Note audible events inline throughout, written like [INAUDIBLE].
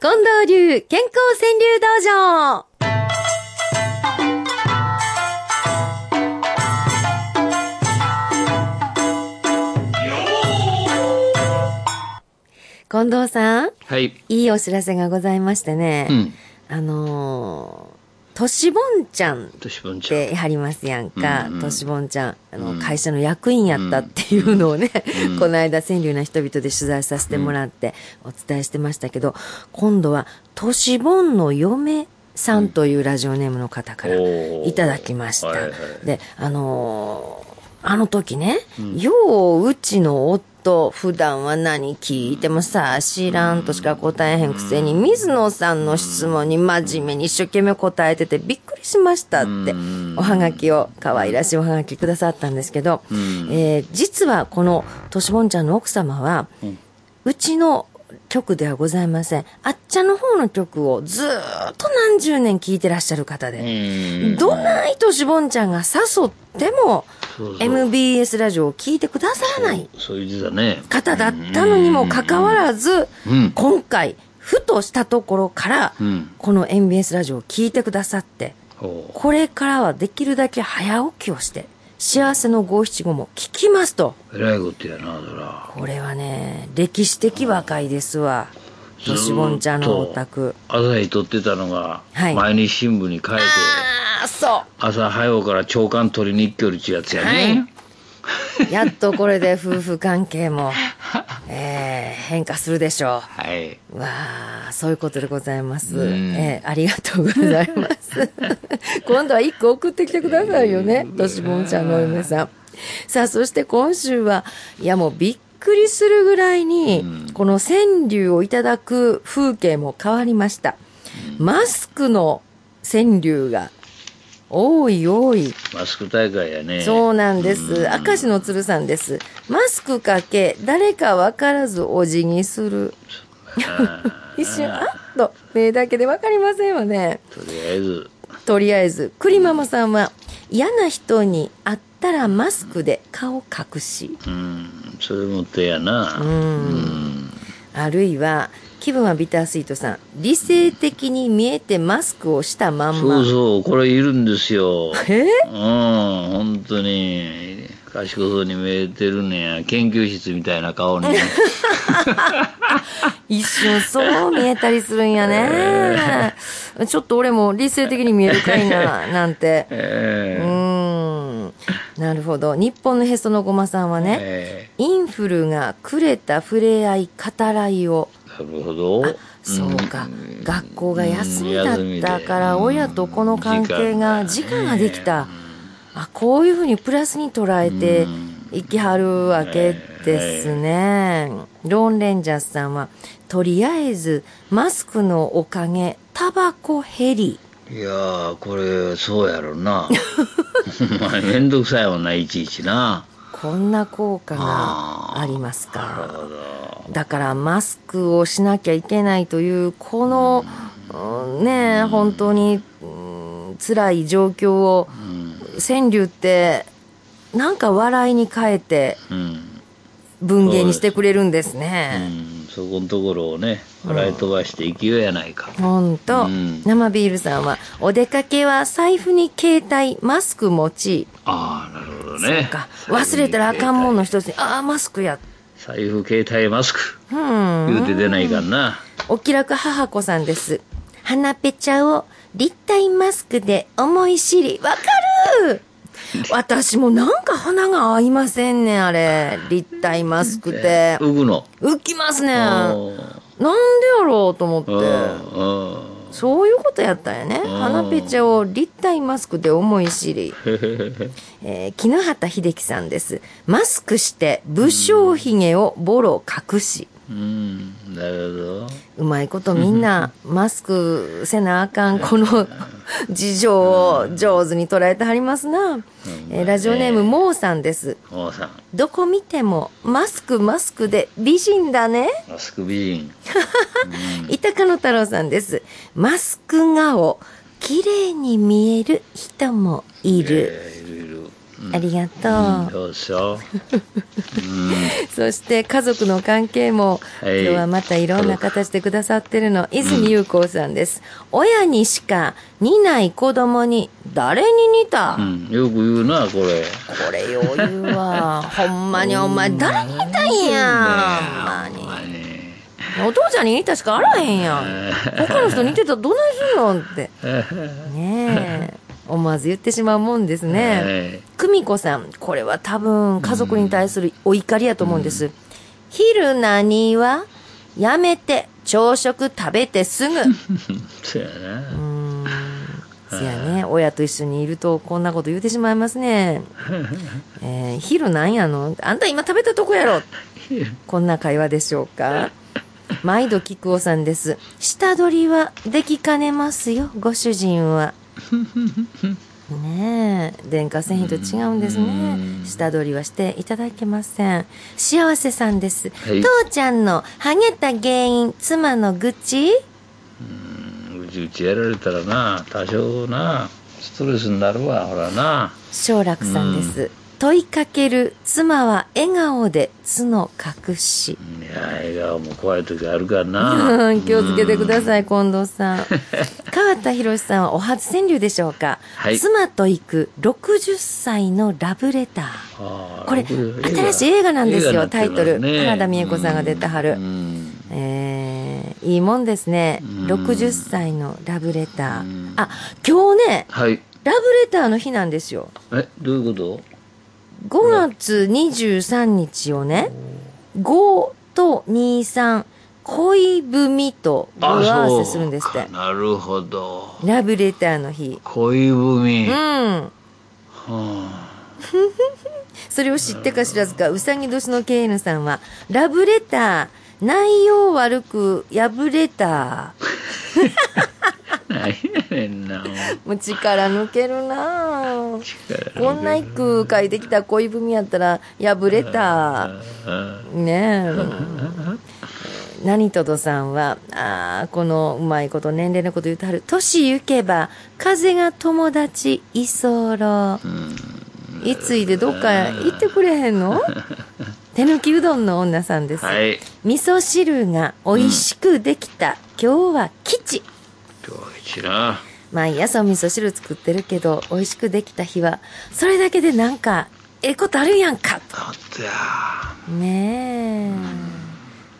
近藤流健康川柳道場近藤さん、はい。いいお知らせがございましてね、うん。あのー、としぼんちゃん。っ。てやりますやんか。としぼん。ちゃん、あの、うん。会社の役員やったっていうのをね、うん。この間川柳な人々で取材させてもらってお伝えしてましたけど、今度は、としぼんの嫁さんというラジオネームの方からいただきました。はいはい。で、あのーあの時ね、ん。よううちの夫、普段は何聞いてもさ、知らんとしか答えへんくせに、水野さんの質問に真面目に一生懸命答えててびっくりしましたって。うん、おはがきを、可愛らしいおはがきくださったんですけど、うん。えー実はこのとしぼんちゃんの奥様は、うん。うちの曲ではございません。あっちゃんの方の曲をずーっと何十年聴いてらっしゃる方で、うんどないとしぼんちゃんが誘っても、MBS ラジオを聞いてくださらない。方だったのにもかかわらず、うん今回、ふとしたところから、うん。この MBS ラジオを聞いてくださって。これからはできるだけ早起きをして、幸せの五七五も聞きますと。えらいことやな、そら。これはね、歴史的和解ですわ。としぼんちゃんのお宅。朝日撮ってたのが、はい毎日新聞に書いて、ああ、そう。朝早うから朝刊取りに行きよるっちやつやね。やっとこれで夫婦関係も、えー変化するでしょはい。う。わあ、そういうことでございます。うんえーありがとうございます。[LAUGHS] 今度は一個送ってきてくださいよね。としぼんちゃんのお嫁さん。さあ、そして今週は、いやもうびっくりするぐらいに、この川柳をいただく風景も変わりました。マスクの川柳が多い多い。マスク大会やね。そうなんです。明石の鶴さんです。マスクかけ、誰かわからずお辞儀する。[LAUGHS] 一瞬、あっと、目だけでわかりませんわね。とりあえず、とりあえず、栗ママさんは、嫌な人に会ったらマスクで顔隠し。うん、それもってやな。うん。あるいは、気分はビタースイートさん。理性的に見えてマスクをしたまんま。そうそう、これいるんですよ。え？うん、本当に、賢そうに見えてるねや。研究室みたいな顔に。[LAUGHS] 一瞬そう見えたりするんやね。ちょっと俺も理性的に見えるかいな、[LAUGHS] なんて。えうーん。なるほど。日本のへそのごまさんはえね、えインフルがくれた触れ合い、語らいを。るほど。そうか。ん学校が休みだったから、親とこの関係が、時間ができた。あ、こういうふうにプラスに捉えていきはるわけですね。ローンレンジャーさんは、とりあえず、マスクのおかげ、タバコ減り。いやー、これ、そうやろな。[LAUGHS] お前、めんどくさいもんな、いちいちな。こんな効果がありますか？だからマスクをしなきゃいけないという、この、うん。ねえ、本当に、うん辛い状況を、川柳って、なんか笑いに変えてうん。文芸にしてくれるんですうね。ん、そこのところをね、笑い飛ばしていきようやないか。ほんと、うん。生ビールさんは、お出かけは財布に携帯、マスク持ち、ああ、なるほどね。か忘れたらあかんもんの一つに、ああ、マスクや。財布、携帯、マスク。うん。言うて出ないかんな。お気楽母子さんです。鼻ペチャを立体マスクで思い知り、わかる私もなんか鼻が合いませんねん、あれ。立体マスクって。浮くの。浮きますね。なんでやろうと思って。うんそういうことやったんやね。ん鼻ペチャを立体マスクで思い知り。[LAUGHS] えー、木之畑秀樹さんです。マスクして武将髭をボロ隠し。うん、なるうまいことみんな [LAUGHS] マスクせなあかんこの事情を上手に捉えてはりますな。えーラジオネームモーさんです。ほど。王さん、どこ見てもマスクマスクで美人だね。マスク美人。[LAUGHS] 板鹿野太郎さんです。マスク顔、綺麗に見える人もいる。えーありがとう。そうそう。そして家族の関係も、はい今日はまたいろんな形でくださってるの、泉優子さんです。親にしか似ない子供に誰に似た、うん、よく言うな、これ。これよう言うわ。[LAUGHS] ほんまにお前誰に似たんや。ほんまに。お父ちゃんに似たしかあらへんやん。[LAUGHS] 他の人似てたらどないすんのって。ねえ。思わず言ってしまうもんですね。久美子さん、これは多分家族に対するお怒りやと思うんです。昼何はやめて朝食食べてすぐ。[LAUGHS] そうやな。うん。そやね。親と一緒にいるとこんなこと言うてしまいますね。[LAUGHS] えー昼なんやの？あんた今食べたとこやろ。こんな会話でしょうか？毎度菊尾さんです。下取りはできかねますよ、ご主人は。ねえ、電化製品と違うんですね。下取りはしていただけません。幸せさんです。はい父ちゃんのハゲた原因、妻の愚痴？うちうちやられたらな、多少な、ストレスになるわ、ほらな。奨楽さんです。問いかける妻は笑顔で角隠し。いや、笑顔も怖い時あるからな。うん気をつけてください、近藤さん。[LAUGHS] 川田博さんはお初川柳でしょうか、はい妻と行く60歳のラブレター。これ新しい映画なんですよタイトル原田美恵子さんが出てはるうんえー、いいもんですね。うん60歳のラブレターうん。あ、今日ね、はい。ラブレターの日なんですよ。え、どういうこと？5月23日をね、5と23、恋文と語呂合わせするんですってなるほど。ラブレターの日。恋文。うはん。あ [LAUGHS] それを知ってか知らずか、うさぎ年の KN さんは、ラブレター、内容悪く破れた。[LAUGHS] 何やねんな、[LAUGHS] もう力抜けるなこんな一句書いてきた恋文やったら、破れた。あねえ。[LAUGHS] 何とどさんは、ああ、このうまいこと年齢のこと言うてはる。年行けば、風が友達居候。いついでどっか行ってくれへんの？[LAUGHS] 手抜きうどんの女さんです。はい。味噌汁が美味しくできた。今日は吉。今日は一な。毎朝お味噌汁作ってるけど、美味しくできた日は、それだけでなんか、ええことあるやんか。ほんとや。ねえ。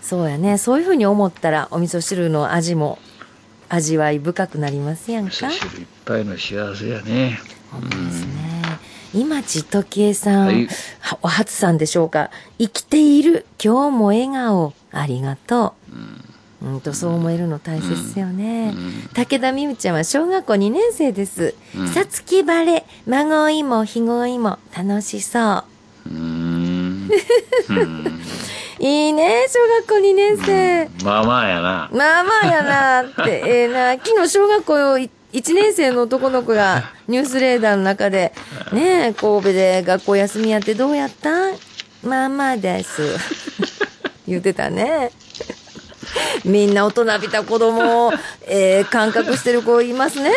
そうやね。そういうふうに思ったら、お味噌汁の味も、味わい深くなりますやんか。味噌汁いっぱいの幸せやね。ほんまですね。今地時計さん、はいはお初さんでしょうか。生きている、今日も笑顔、ありがとう。うん、とそう思えるの大切ですよね。武田美羽ちゃんは小学校2年生です。さつき晴れ、孫いもひごいも楽しそう。うーん。うん [LAUGHS] いいね、小学校2年生。まあまあやな。まあまあやなって、ええな、[LAUGHS] 昨日小学校1年生の男の子がニュースレーダーの中で、ねえ、神戸で学校休みやってどうやったまあまあです。[LAUGHS] 言ってたね。[LAUGHS] みんな大人びた子供を、えー感覚してる子いますね。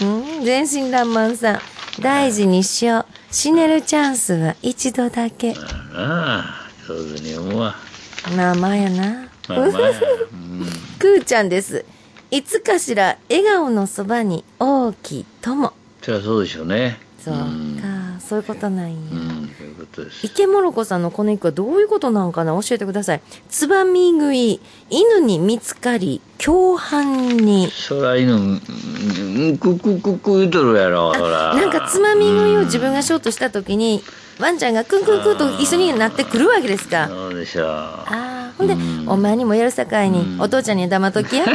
うん、全身爛漫さん。大事にしよう。死ねるチャンスは一度だけ。なあ、上手に思うわ。まあまあやな。まあまあや。うん。くーちゃんです。いつかしら笑顔のそばに大きい友。そりゃそうでしょうね。そうか、んそういうことなんや。うん、ことです。池もろこさんのこの一句はどういうことなんかな？教えてください。つばみ食い、犬に見つかり、共犯に。そら犬、うんくくくく言うとるやろ、ほら。なんかつまみ食いを自分がしようとした時に、ワンちゃんがクンクンクンと一緒になってくるわけですか。そうでしょう。ああ、ほんで、うんお前にもやるさかいに、お父ちゃんには黙っときや。[LAUGHS]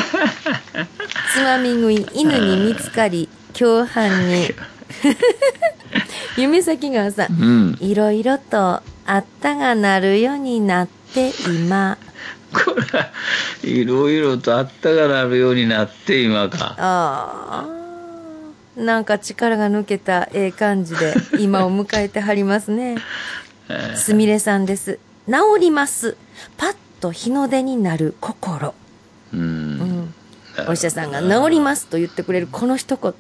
つまみ食い、犬に見つかり、共犯に。[LAUGHS] [LAUGHS] 夢咲川さん。うん。いろいろとあったがなるようになって今。[LAUGHS] これは、いろいろとあったがなるようになって、今か。ああ。なんか力が抜けたええ感じで今を迎えてはりますね。[LAUGHS] えすみれさんです。治ります。パッと日の出になる心。ーう。うんん。お医者さんが治りますと言ってくれるこの一言。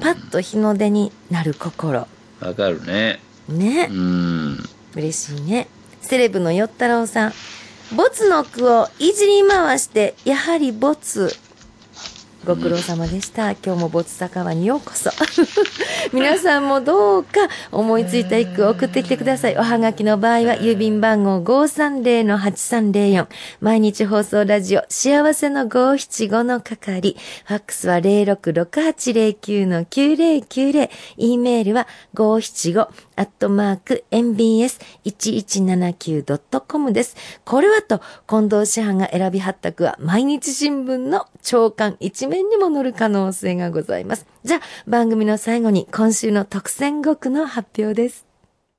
パッと日の出になる心。わかるね。ねう。ん。嬉しいね。セレブのよったろうさん。ボツの句をいじり回して、やはりボツ。ご苦労様でした。今日もボツ酒場にようこそ。[LAUGHS] 皆さんもどうか思いついた一句を送ってきてください。おはがきの場合は郵便番号530-8304。毎日放送ラジオ幸せの575の係。ファックスは066809-9090。e メールは575アットマーク mbs1179.com です。これはと、近藤師範が選びはった句は毎日新聞の長官一面にも載る可能性がございます。じゃあ、番組の最後に今週の特選語句の発表です。